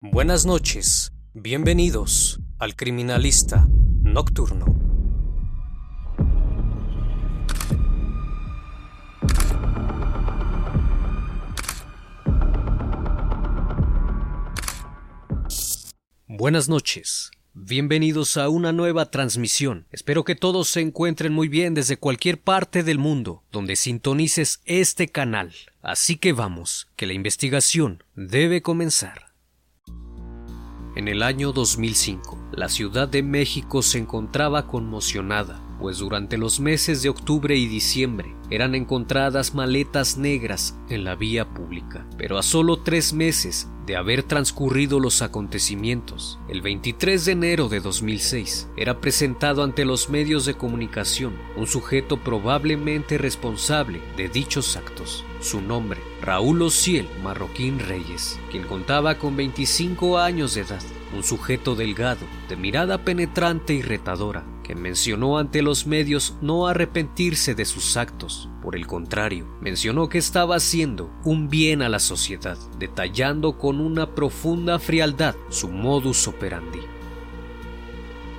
Buenas noches, bienvenidos al Criminalista Nocturno. Buenas noches, bienvenidos a una nueva transmisión. Espero que todos se encuentren muy bien desde cualquier parte del mundo donde sintonices este canal. Así que vamos, que la investigación debe comenzar. En el año 2005, la Ciudad de México se encontraba conmocionada, pues durante los meses de octubre y diciembre eran encontradas maletas negras en la vía pública. Pero a solo tres meses de haber transcurrido los acontecimientos, el 23 de enero de 2006, era presentado ante los medios de comunicación un sujeto probablemente responsable de dichos actos. Su nombre, Raúl Ociel Marroquín Reyes, quien contaba con 25 años de edad, un sujeto delgado, de mirada penetrante y retadora, mencionó ante los medios no arrepentirse de sus actos. Por el contrario, mencionó que estaba haciendo un bien a la sociedad, detallando con una profunda frialdad su modus operandi.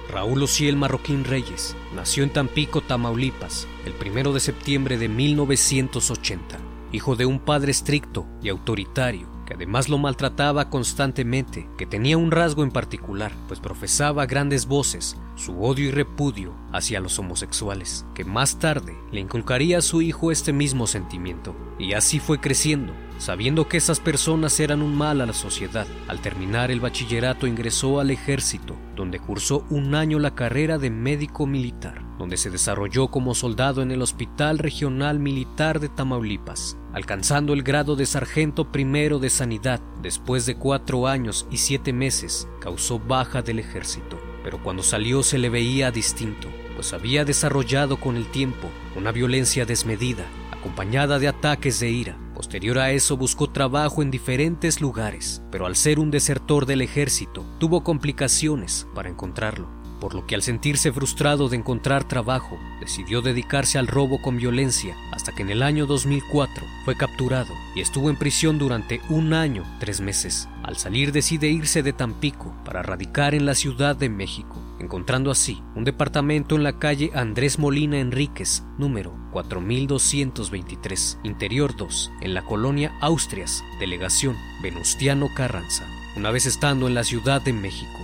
Raúl Ociel Marroquín Reyes nació en Tampico, Tamaulipas, el 1 de septiembre de 1980, hijo de un padre estricto y autoritario que además lo maltrataba constantemente, que tenía un rasgo en particular, pues profesaba grandes voces su odio y repudio hacia los homosexuales, que más tarde le inculcaría a su hijo este mismo sentimiento. Y así fue creciendo, sabiendo que esas personas eran un mal a la sociedad. Al terminar el bachillerato ingresó al ejército, donde cursó un año la carrera de médico militar, donde se desarrolló como soldado en el Hospital Regional Militar de Tamaulipas, alcanzando el grado de sargento primero de sanidad. Después de cuatro años y siete meses, causó baja del ejército pero cuando salió se le veía distinto, pues había desarrollado con el tiempo una violencia desmedida, acompañada de ataques de ira. Posterior a eso buscó trabajo en diferentes lugares, pero al ser un desertor del ejército, tuvo complicaciones para encontrarlo, por lo que al sentirse frustrado de encontrar trabajo, decidió dedicarse al robo con violencia, hasta que en el año 2004 fue capturado y estuvo en prisión durante un año, tres meses. Al salir decide irse de Tampico para radicar en la Ciudad de México, encontrando así un departamento en la calle Andrés Molina Enríquez, número 4223, Interior 2, en la colonia Austrias, delegación Venustiano Carranza. Una vez estando en la Ciudad de México,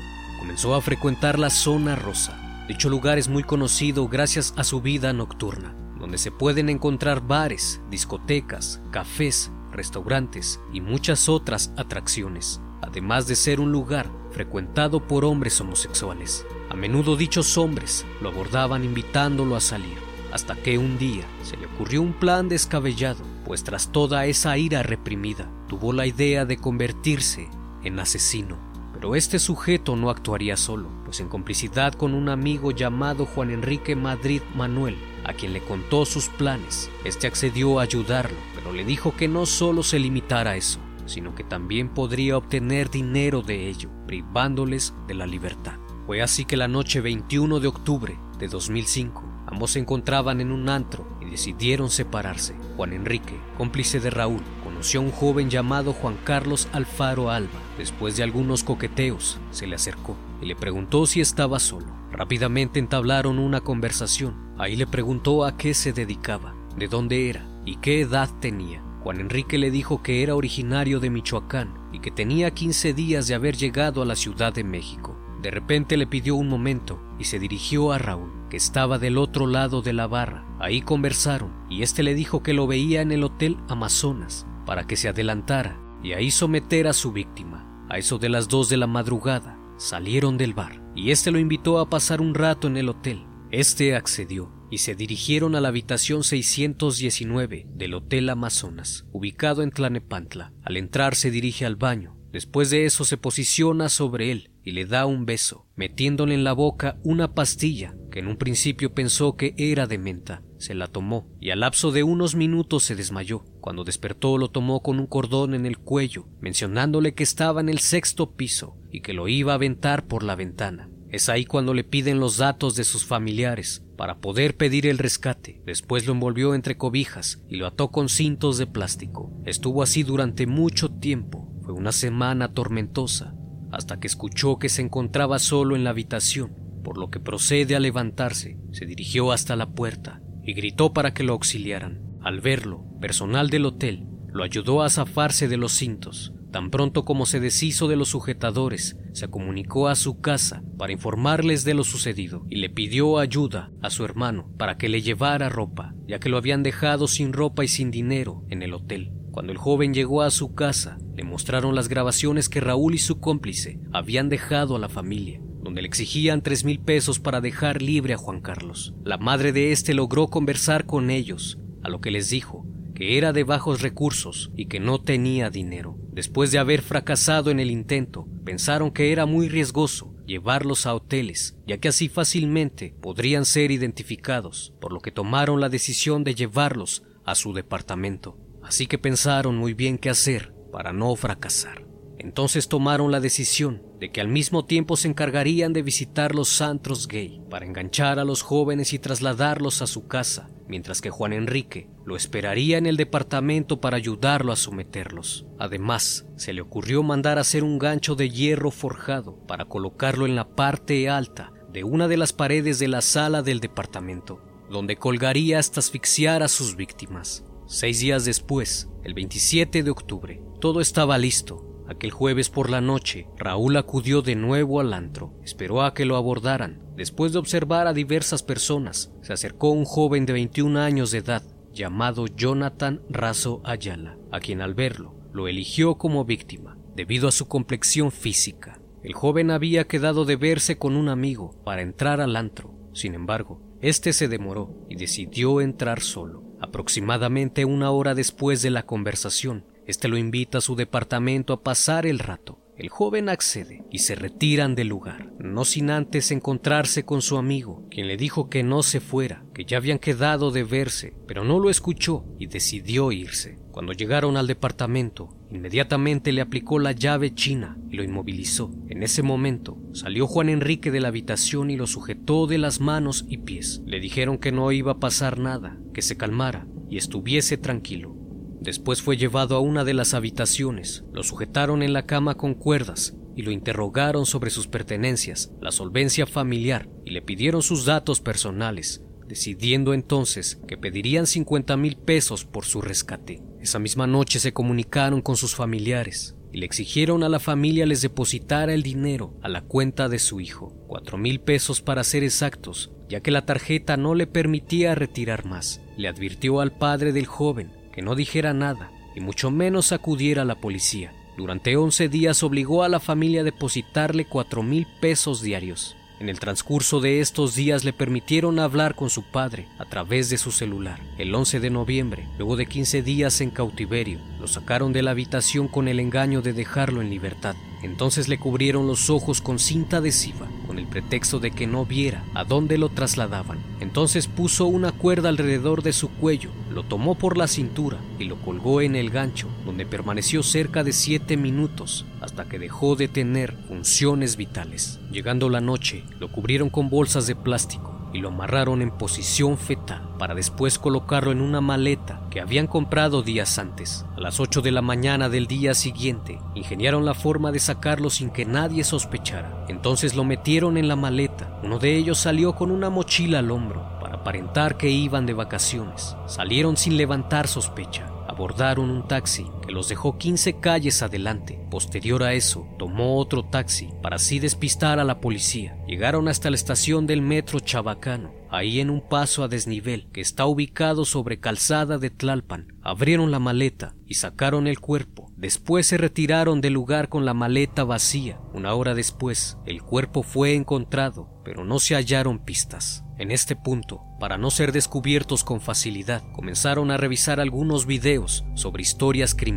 comenzó a frecuentar la zona rosa. Dicho lugar es muy conocido gracias a su vida nocturna, donde se pueden encontrar bares, discotecas, cafés, restaurantes y muchas otras atracciones, además de ser un lugar frecuentado por hombres homosexuales. A menudo dichos hombres lo abordaban invitándolo a salir, hasta que un día se le ocurrió un plan descabellado, pues tras toda esa ira reprimida, tuvo la idea de convertirse en asesino Pero este sujeto no actuaría solo, pues en complicidad con un amigo llamado Juan Enrique Madrid Manuel, a quien le contó sus planes, este accedió a ayudarlo, pero le dijo que no solo se limitara a eso, sino que también podría obtener dinero de ello, privándoles de la libertad. Fue así que la noche 21 de octubre de 2005, ambos se encontraban en un antro y decidieron separarse. Juan Enrique, cómplice de Raúl, conoció a un joven llamado Juan Carlos Alfaro Alba. Después de algunos coqueteos, se le acercó y le preguntó si estaba solo. Rápidamente entablaron una conversación. Ahí le preguntó a qué se dedicaba, de dónde era y qué edad tenía. Juan Enrique le dijo que era originario de Michoacán y que tenía 15 días de haber llegado a la Ciudad de México. De repente le pidió un momento y se dirigió a Raúl, que estaba del otro lado de la barra. Ahí conversaron y este le dijo que lo veía en el Hotel Amazonas para que se adelantara y ahí someter a su víctima. A eso de las dos de la madrugada salieron del bar y este lo invitó a pasar un rato en el hotel. Este accedió y se dirigieron a la habitación 619 del Hotel Amazonas, ubicado en Tlanepantla. Al entrar se dirige al baño. Después de eso se posiciona sobre él y le da un beso, metiéndole en la boca una pastilla que en un principio pensó que era de menta. Se la tomó y al lapso de unos minutos se desmayó. Cuando despertó lo tomó con un cordón en el cuello, mencionándole que estaba en el sexto piso y que lo iba a aventar por la ventana. Es ahí cuando le piden los datos de sus familiares para poder pedir el rescate. Después lo envolvió entre cobijas y lo ató con cintos de plástico. Estuvo así durante mucho tiempo. Fue una semana tormentosa hasta que escuchó que se encontraba solo en la habitación, por lo que procede a levantarse, se dirigió hasta la puerta y gritó para que lo auxiliaran. Al verlo, personal del hotel lo ayudó a zafarse de los cintos. Tan pronto como se deshizo de los sujetadores, se comunicó a su casa para informarles de lo sucedido y le pidió ayuda a su hermano para que le llevara ropa, ya que lo habían dejado sin ropa y sin dinero en el hotel. Cuando el joven llegó a su casa, le mostraron las grabaciones que Raúl y su cómplice habían dejado a la familia, donde le exigían tres mil pesos para dejar libre a Juan Carlos. La madre de este logró conversar con ellos, a lo que les dijo que era de bajos recursos y que no tenía dinero. Después de haber fracasado en el intento, pensaron que era muy riesgoso llevarlos a hoteles, ya que así fácilmente podrían ser identificados, por lo que tomaron la decisión de llevarlos a su departamento. Así que pensaron muy bien qué hacer para no fracasar. Entonces tomaron la decisión de que al mismo tiempo se encargarían de visitar los antros gay para enganchar a los jóvenes y trasladarlos a su casa, mientras que Juan Enrique lo esperaría en el departamento para ayudarlo a someterlos. Además, se le ocurrió mandar hacer un gancho de hierro forjado para colocarlo en la parte alta de una de las paredes de la sala del departamento, donde colgaría hasta asfixiar a sus víctimas. Seis días después, el 27 de octubre, todo estaba listo. Aquel jueves por la noche, Raúl acudió de nuevo al antro. Esperó a que lo abordaran. Después de observar a diversas personas, se acercó un joven de 21 años de edad, llamado Jonathan Razo Ayala, a quien al verlo, lo eligió como víctima, debido a su complexión física. El joven había quedado de verse con un amigo para entrar al antro. Sin embargo, este se demoró y decidió entrar solo. Aproximadamente una hora después de la conversación, este lo invita a su departamento a pasar el rato. El joven accede y se retiran del lugar, no sin antes encontrarse con su amigo, quien le dijo que no se fuera, que ya habían quedado de verse, pero no lo escuchó y decidió irse. Cuando llegaron al departamento, inmediatamente le aplicó la llave china y lo inmovilizó. En ese momento salió Juan Enrique de la habitación y lo sujetó de las manos y pies. Le dijeron que no iba a pasar nada, que se calmara y estuviese tranquilo. Después fue llevado a una de las habitaciones, lo sujetaron en la cama con cuerdas y lo interrogaron sobre sus pertenencias, la solvencia familiar y le pidieron sus datos personales, decidiendo entonces que pedirían 50 mil pesos por su rescate. Esa misma noche se comunicaron con sus familiares y le exigieron a la familia les depositara el dinero a la cuenta de su hijo, cuatro mil pesos para ser exactos, ya que la tarjeta no le permitía retirar más. Le advirtió al padre del joven que no dijera nada y mucho menos acudiera a la policía. Durante 11 días obligó a la familia a depositarle cuatro mil pesos diarios. En el transcurso de estos días le permitieron hablar con su padre a través de su celular. El 11 de noviembre, luego de 15 días en cautiverio, lo sacaron de la habitación con el engaño de dejarlo en libertad. Entonces le cubrieron los ojos con cinta adhesiva, con el pretexto de que no viera a dónde lo trasladaban. Entonces puso una cuerda alrededor de su cuello, lo tomó por la cintura y lo colgó en el gancho, donde permaneció cerca de siete minutos hasta que dejó de tener funciones vitales. Llegando la noche, lo cubrieron con bolsas de plástico y lo amarraron en posición fetal para después colocarlo en una maleta que habían comprado días antes. A las 8 de la mañana del día siguiente, ingeniaron la forma de sacarlo sin que nadie sospechara. Entonces lo metieron en la maleta. Uno de ellos salió con una mochila al hombro para aparentar que iban de vacaciones. Salieron sin levantar sospecha abordaron un taxi los dejó 15 calles adelante. Posterior a eso, tomó otro taxi para así despistar a la policía. Llegaron hasta la estación del metro Chabacano, ahí en un paso a desnivel que está ubicado sobre calzada de Tlalpan. Abrieron la maleta y sacaron el cuerpo. Después se retiraron del lugar con la maleta vacía. Una hora después, el cuerpo fue encontrado, pero no se hallaron pistas. En este punto, para no ser descubiertos con facilidad, comenzaron a revisar algunos videos sobre historias criminales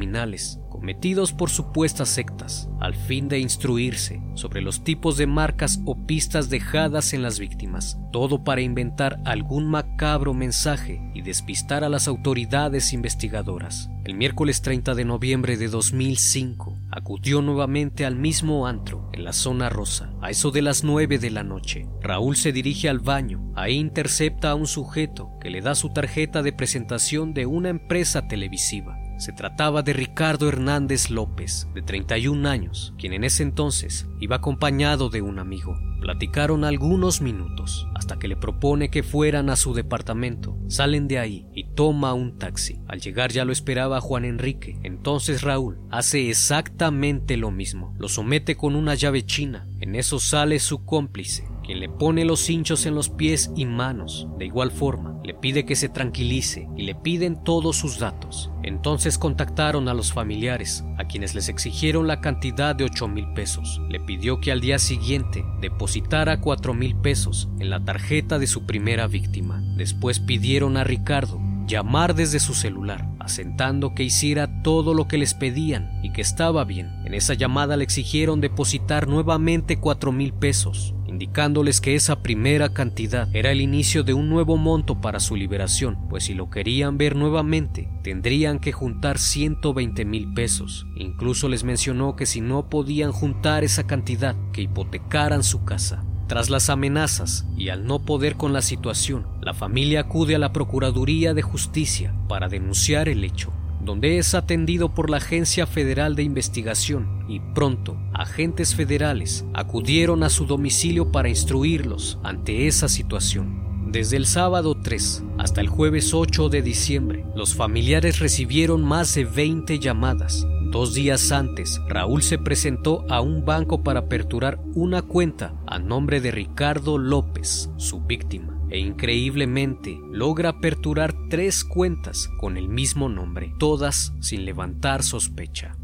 cometidos por supuestas sectas, al fin de instruirse sobre los tipos de marcas o pistas dejadas en las víctimas, todo para inventar algún macabro mensaje y despistar a las autoridades investigadoras. El miércoles 30 de noviembre de 2005, acudió nuevamente al mismo antro, en la zona rosa, a eso de las 9 de la noche. Raúl se dirige al baño, ahí intercepta a un sujeto que le da su tarjeta de presentación de una empresa televisiva. Se trataba de Ricardo Hernández López, de 31 años, quien en ese entonces iba acompañado de un amigo. Platicaron algunos minutos hasta que le propone que fueran a su departamento. Salen de ahí y toma un taxi. Al llegar ya lo esperaba Juan Enrique. Entonces Raúl hace exactamente lo mismo. Lo somete con una llave china. En eso sale su cómplice, le pone los hinchos en los pies y manos. De igual forma, le pide que se tranquilice y le piden todos sus datos. Entonces contactaron a los familiares, a quienes les exigieron la cantidad de 8 mil pesos. Le pidió que al día siguiente depositara 4 mil pesos en la tarjeta de su primera víctima. Después pidieron a Ricardo llamar desde su celular, asentando que hiciera todo lo que les pedían y que estaba bien. En esa llamada le exigieron depositar nuevamente cuatro mil pesos, indicándoles que esa primera cantidad era el inicio de un nuevo monto para su liberación, pues si lo querían ver nuevamente, tendrían que juntar 120 mil pesos. Incluso les mencionó que si no podían juntar esa cantidad, que hipotecaran su casa. Tras las amenazas y al no poder con la situación, la familia acude a la Procuraduría de Justicia para denunciar el hecho, donde es atendido por la Agencia Federal de Investigación y pronto agentes federales acudieron a su domicilio para instruirlos ante esa situación. Desde el sábado 3 hasta el jueves 8 de diciembre, los familiares recibieron más de 20 llamadas Dos días antes, Raúl se presentó a un banco para aperturar una cuenta a nombre de Ricardo López, su víctima, e increíblemente logra aperturar tres cuentas con el mismo nombre, todas sin levantar sospecha.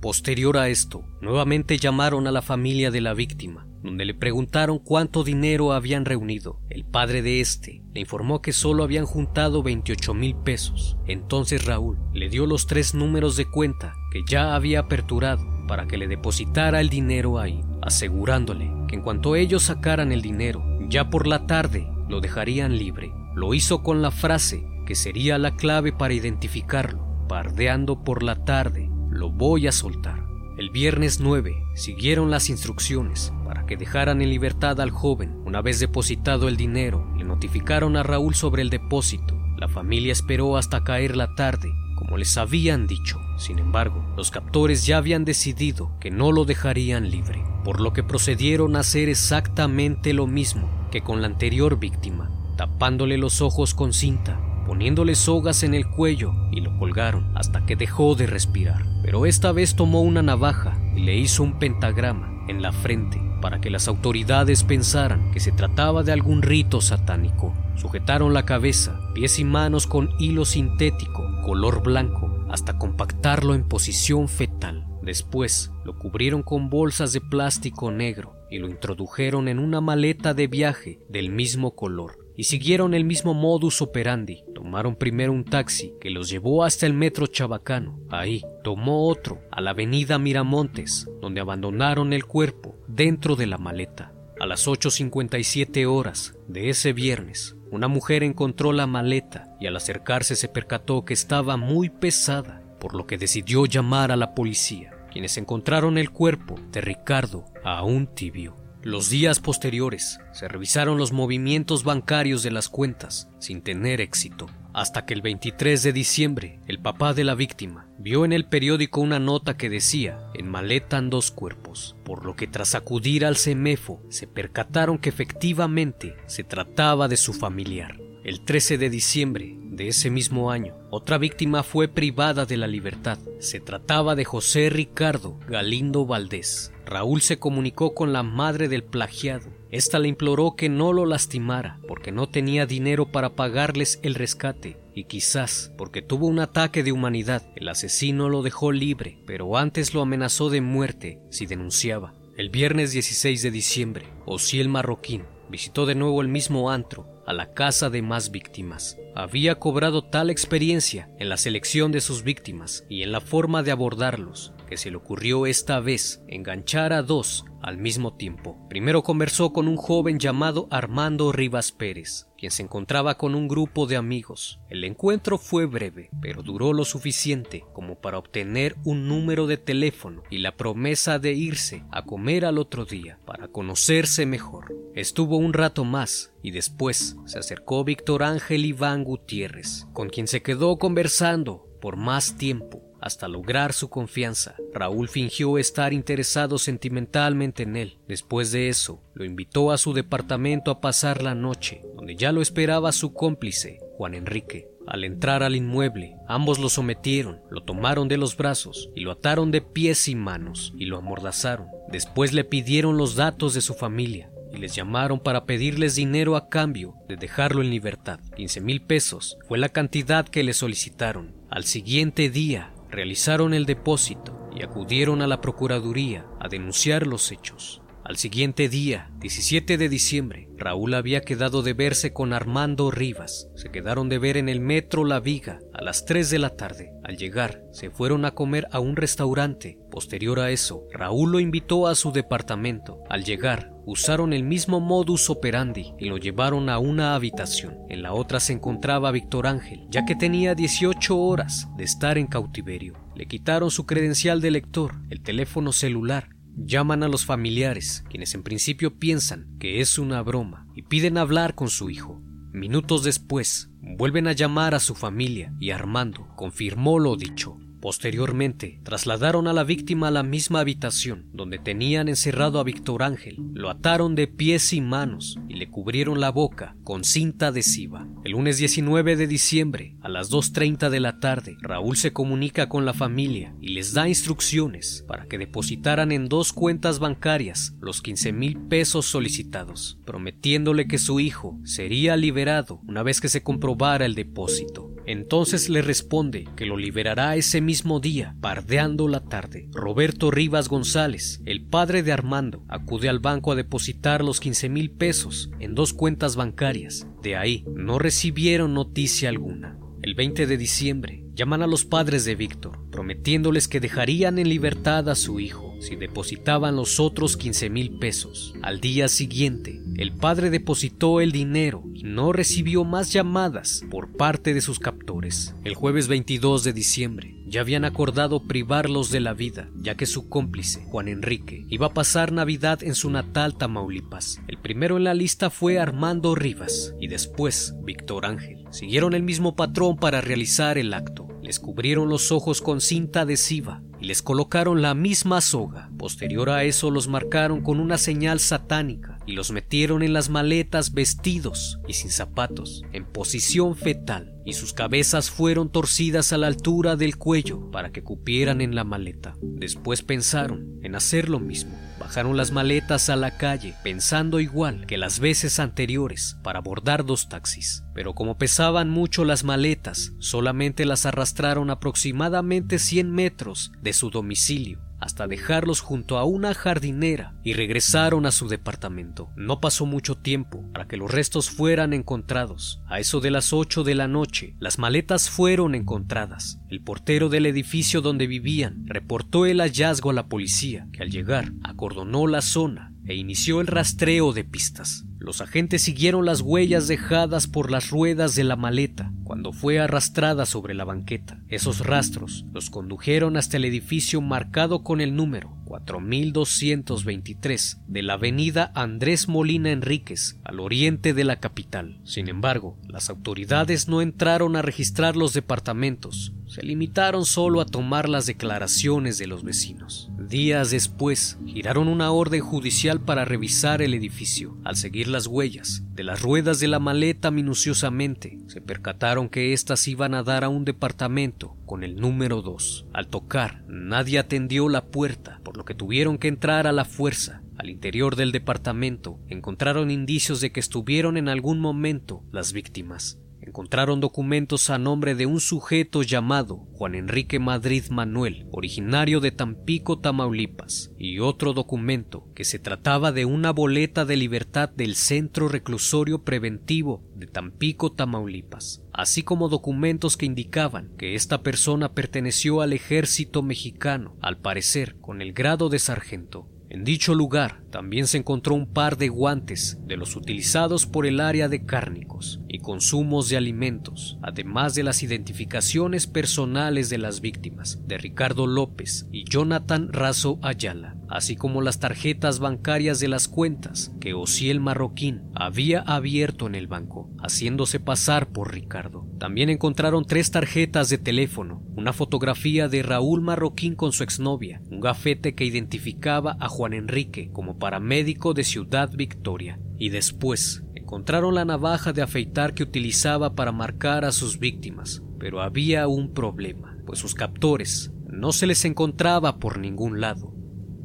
Posterior a esto, nuevamente llamaron a la familia de la víctima, donde le preguntaron cuánto dinero habían reunido. El padre de este le informó que solo habían juntado 28 mil pesos. Entonces Raúl le dio los tres números de cuenta que ya había aperturado para que le depositara el dinero ahí, asegurándole que en cuanto ellos sacaran el dinero, ya por la tarde lo dejarían libre. Lo hizo con la frase que sería la clave para identificarlo. Pardeando por la tarde, lo voy a soltar. El viernes 9 siguieron las instrucciones para que dejaran en libertad al joven. Una vez depositado el dinero, le notificaron a Raúl sobre el depósito. La familia esperó hasta caer la tarde, como les habían dicho. Sin embargo, los captores ya habían decidido que no lo dejarían libre, por lo que procedieron a hacer exactamente lo mismo que con la anterior víctima, tapándole los ojos con cinta poniéndole sogas en el cuello y lo colgaron hasta que dejó de respirar. Pero esta vez tomó una navaja y le hizo un pentagrama en la frente para que las autoridades pensaran que se trataba de algún rito satánico. Sujetaron la cabeza, pies y manos con hilo sintético, color blanco, hasta compactarlo en posición fetal. Después lo cubrieron con bolsas de plástico negro y lo introdujeron en una maleta de viaje del mismo color y siguieron el mismo modus operandi. Tomaron primero un taxi que los llevó hasta el metro Chabacano. Ahí tomó otro a la avenida Miramontes, donde abandonaron el cuerpo dentro de la maleta. A las 8.57 horas de ese viernes, una mujer encontró la maleta y al acercarse se percató que estaba muy pesada, por lo que decidió llamar a la policía, quienes encontraron el cuerpo de Ricardo aún tibio. Los días posteriores se revisaron los movimientos bancarios de las cuentas sin tener éxito, hasta que el 23 de diciembre el papá de la víctima vio en el periódico una nota que decía en maletan dos cuerpos, por lo que tras acudir al CEMEFO se percataron que efectivamente se trataba de su familiar. El 13 de diciembre de ese mismo año, otra víctima fue privada de la libertad. Se trataba de José Ricardo Galindo Valdés. Raúl se comunicó con la madre del plagiado. Esta le imploró que no lo lastimara porque no tenía dinero para pagarles el rescate y quizás porque tuvo un ataque de humanidad. El asesino lo dejó libre, pero antes lo amenazó de muerte si denunciaba. El viernes 16 de diciembre, Osiel Marroquín visitó de nuevo el mismo antro a la casa de más víctimas. Había cobrado tal experiencia en la selección de sus víctimas y en la forma de abordarlos que se le ocurrió esta vez enganchar a dos al mismo tiempo. Primero conversó con un joven llamado Armando Rivas Pérez, quien se encontraba con un grupo de amigos. El encuentro fue breve, pero duró lo suficiente como para obtener un número de teléfono y la promesa de irse a comer al otro día para conocerse mejor. Estuvo un rato más y después se acercó Víctor Ángel Iván Gutiérrez, con quien se quedó conversando por más tiempo hasta lograr su confianza. Raúl fingió estar interesado sentimentalmente en él. Después de eso, lo invitó a su departamento a pasar la noche, donde ya lo esperaba su cómplice, Juan Enrique. Al entrar al inmueble, ambos lo sometieron, lo tomaron de los brazos y lo ataron de pies y manos y lo amordazaron. Después le pidieron los datos de su familia y les llamaron para pedirles dinero a cambio de dejarlo en libertad. 15 mil pesos fue la cantidad que le solicitaron. Al siguiente día, realizaron el depósito y acudieron a la Procuraduría a denunciar los hechos. Al siguiente día, 17 de diciembre, Raúl había quedado de verse con Armando Rivas. Se quedaron de ver en el metro La Viga a las 3 de la tarde. Al llegar, se fueron a comer a un restaurante. Posterior a eso, Raúl lo invitó a su departamento. Al llegar, usaron el mismo modus operandi y lo llevaron a una habitación. En la otra se encontraba Víctor Ángel, ya que tenía 18 horas de estar en cautiverio. Le quitaron su credencial de lector, el teléfono celular Llaman a los familiares, quienes en principio piensan que es una broma, y piden hablar con su hijo. Minutos después, vuelven a llamar a su familia y Armando confirmó lo dicho. Posteriormente, trasladaron a la víctima a la misma habitación donde tenían encerrado a Víctor Ángel, lo ataron de pies y manos y le cubrieron la boca con cinta adhesiva. El lunes 19 de diciembre, a las 2.30 de la tarde, Raúl se comunica con la familia y les da instrucciones para que depositaran en dos cuentas bancarias los 15 mil pesos solicitados, prometiéndole que su hijo sería liberado una vez que se comprobara el depósito. Entonces le responde que lo liberará ese mismo día, pardeando la tarde. Roberto Rivas González, el padre de Armando, acude al banco a depositar los 15 mil pesos en dos cuentas bancarias. De ahí no recibieron noticia alguna. El 20 de diciembre llaman a los padres de Víctor, prometiéndoles que dejarían en libertad a su hijo si depositaban los otros 15 mil pesos. Al día siguiente, el padre depositó el dinero y no recibió más llamadas por parte de sus captores. El jueves 22 de diciembre ya habían acordado privarlos de la vida, ya que su cómplice, Juan Enrique, iba a pasar Navidad en su natal Tamaulipas. El primero en la lista fue Armando Rivas y después Víctor Ángel. Siguieron el mismo patrón para realizar el acto. Les cubrieron los ojos con cinta adhesiva y les colocaron la misma soga. Posterior a eso los marcaron con una señal satánica y los metieron en las maletas vestidos y sin zapatos, en posición fetal, y sus cabezas fueron torcidas a la altura del cuello para que cupieran en la maleta. Después pensaron en hacer lo mismo. Bajaron las maletas a la calle, pensando igual que las veces anteriores, para abordar dos taxis. Pero como pesaban mucho las maletas, solamente las arrastraron aproximadamente 100 metros de su domicilio hasta dejarlos junto a una jardinera y regresaron a su departamento. No pasó mucho tiempo para que los restos fueran encontrados. A eso de las 8 de la noche, las maletas fueron encontradas. El portero del edificio donde vivían reportó el hallazgo a la policía, que al llegar acordonó la zona e inició el rastreo de pistas. Los agentes siguieron las huellas dejadas por las ruedas de la maleta cuando fue arrastrada sobre la banqueta. Esos rastros los condujeron hasta el edificio marcado con el número 4223 de la avenida Andrés Molina Enríquez, al oriente de la capital. Sin embargo, las autoridades no entraron a registrar los departamentos, se limitaron solo a tomar las declaraciones de los vecinos. Días después, giraron una orden judicial para revisar el edificio. Al seguir las huellas de las ruedas de la maleta minuciosamente, se percataron que éstas iban a dar a un departamento con el número 2. Al tocar, nadie atendió la puerta, por lo que tuvieron que entrar a la fuerza. Al interior del departamento encontraron indicios de que estuvieron en algún momento las víctimas encontraron documentos a nombre de un sujeto llamado Juan Enrique Madrid Manuel, originario de Tampico, Tamaulipas, y otro documento que se trataba de una boleta de libertad del Centro Reclusorio Preventivo de Tampico, Tamaulipas, así como documentos que indicaban que esta persona perteneció al ejército mexicano, al parecer con el grado de sargento. En dicho lugar también se encontró un par de guantes de los utilizados por el área de cárnicos y consumos de alimentos, además de las identificaciones personales de las víctimas, de Ricardo López y Jonathan Razo Ayala, así como las tarjetas bancarias de las cuentas que Ociel Marroquín había abierto en el banco, haciéndose pasar por Ricardo. También encontraron tres tarjetas de teléfono, una fotografía de Raúl Marroquín con su exnovia, un gafete que identificaba a Juan Enrique como paramédico de Ciudad Victoria, y después encontraron la navaja de afeitar que utilizaba para marcar a sus víctimas, pero había un problema, pues sus captores no se les encontraba por ningún lado.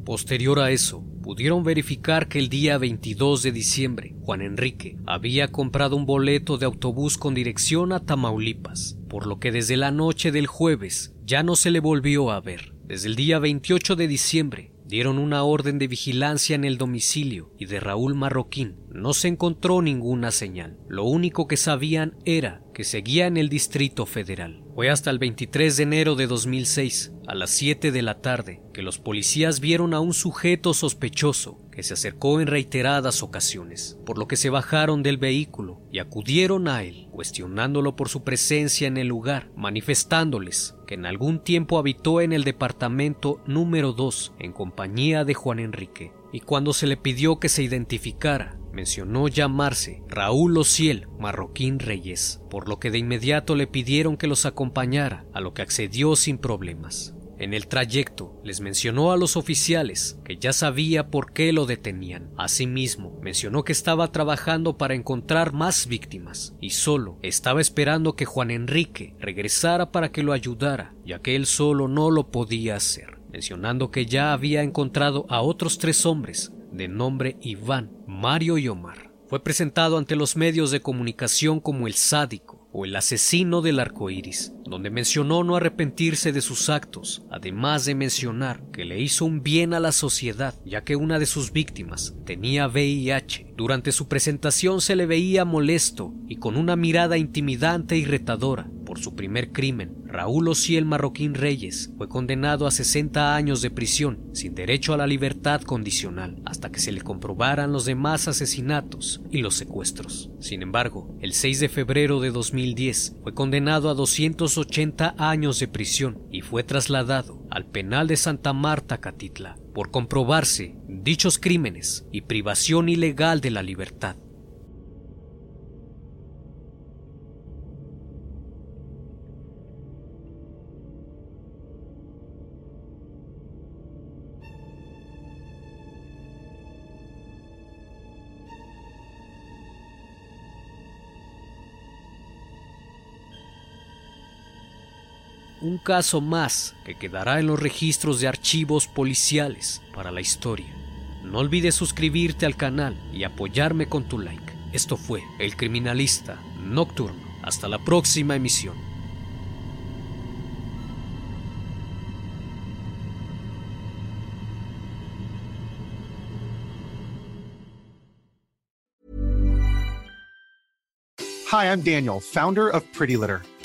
Posterior a eso, pudieron verificar que el día 22 de diciembre, Juan Enrique había comprado un boleto de autobús con dirección a Tamaulipas, por lo que desde la noche del jueves ya no se le volvió a ver. Desde el día 28 de diciembre dieron una orden de vigilancia en el domicilio y de Raúl Marroquín no se encontró ninguna señal. Lo único que sabían era que seguía en el Distrito Federal. Fue hasta el 23 de enero de 2006, a las 7 de la tarde, que los policías vieron a un sujeto sospechoso se acercó en reiteradas ocasiones, por lo que se bajaron del vehículo y acudieron a él, cuestionándolo por su presencia en el lugar, manifestándoles que en algún tiempo habitó en el departamento número 2 en compañía de Juan Enrique, y cuando se le pidió que se identificara, mencionó llamarse Raúl Ociel Marroquín Reyes, por lo que de inmediato le pidieron que los acompañara, a lo que accedió sin problemas. En el trayecto les mencionó a los oficiales que ya sabía por qué lo detenían. Asimismo, mencionó que estaba trabajando para encontrar más víctimas y solo estaba esperando que Juan Enrique regresara para que lo ayudara, ya que él solo no lo podía hacer, mencionando que ya había encontrado a otros tres hombres de nombre Iván, Mario y Omar. Fue presentado ante los medios de comunicación como el sádico o el asesino del arco iris, donde mencionó no arrepentirse de sus actos, además de mencionar que le hizo un bien a la sociedad, ya que una de sus víctimas tenía VIH. Durante su presentación se le veía molesto y con una mirada intimidante y retadora por su primer crimen. Raúl Ociel Marroquín Reyes fue condenado a 60 años de prisión sin derecho a la libertad condicional hasta que se le comprobaran los demás asesinatos y los secuestros. Sin embargo, el 6 de febrero de 2010 fue condenado a 280 años de prisión y fue trasladado al penal de Santa Marta Catitla por comprobarse dichos crímenes y privación ilegal de la libertad. un caso más que quedará en los registros de archivos policiales para la historia. No olvides suscribirte al canal y apoyarme con tu like. Esto fue El Criminalista Nocturno. Hasta la próxima emisión. Hi, I'm Daniel, founder of Pretty Litter.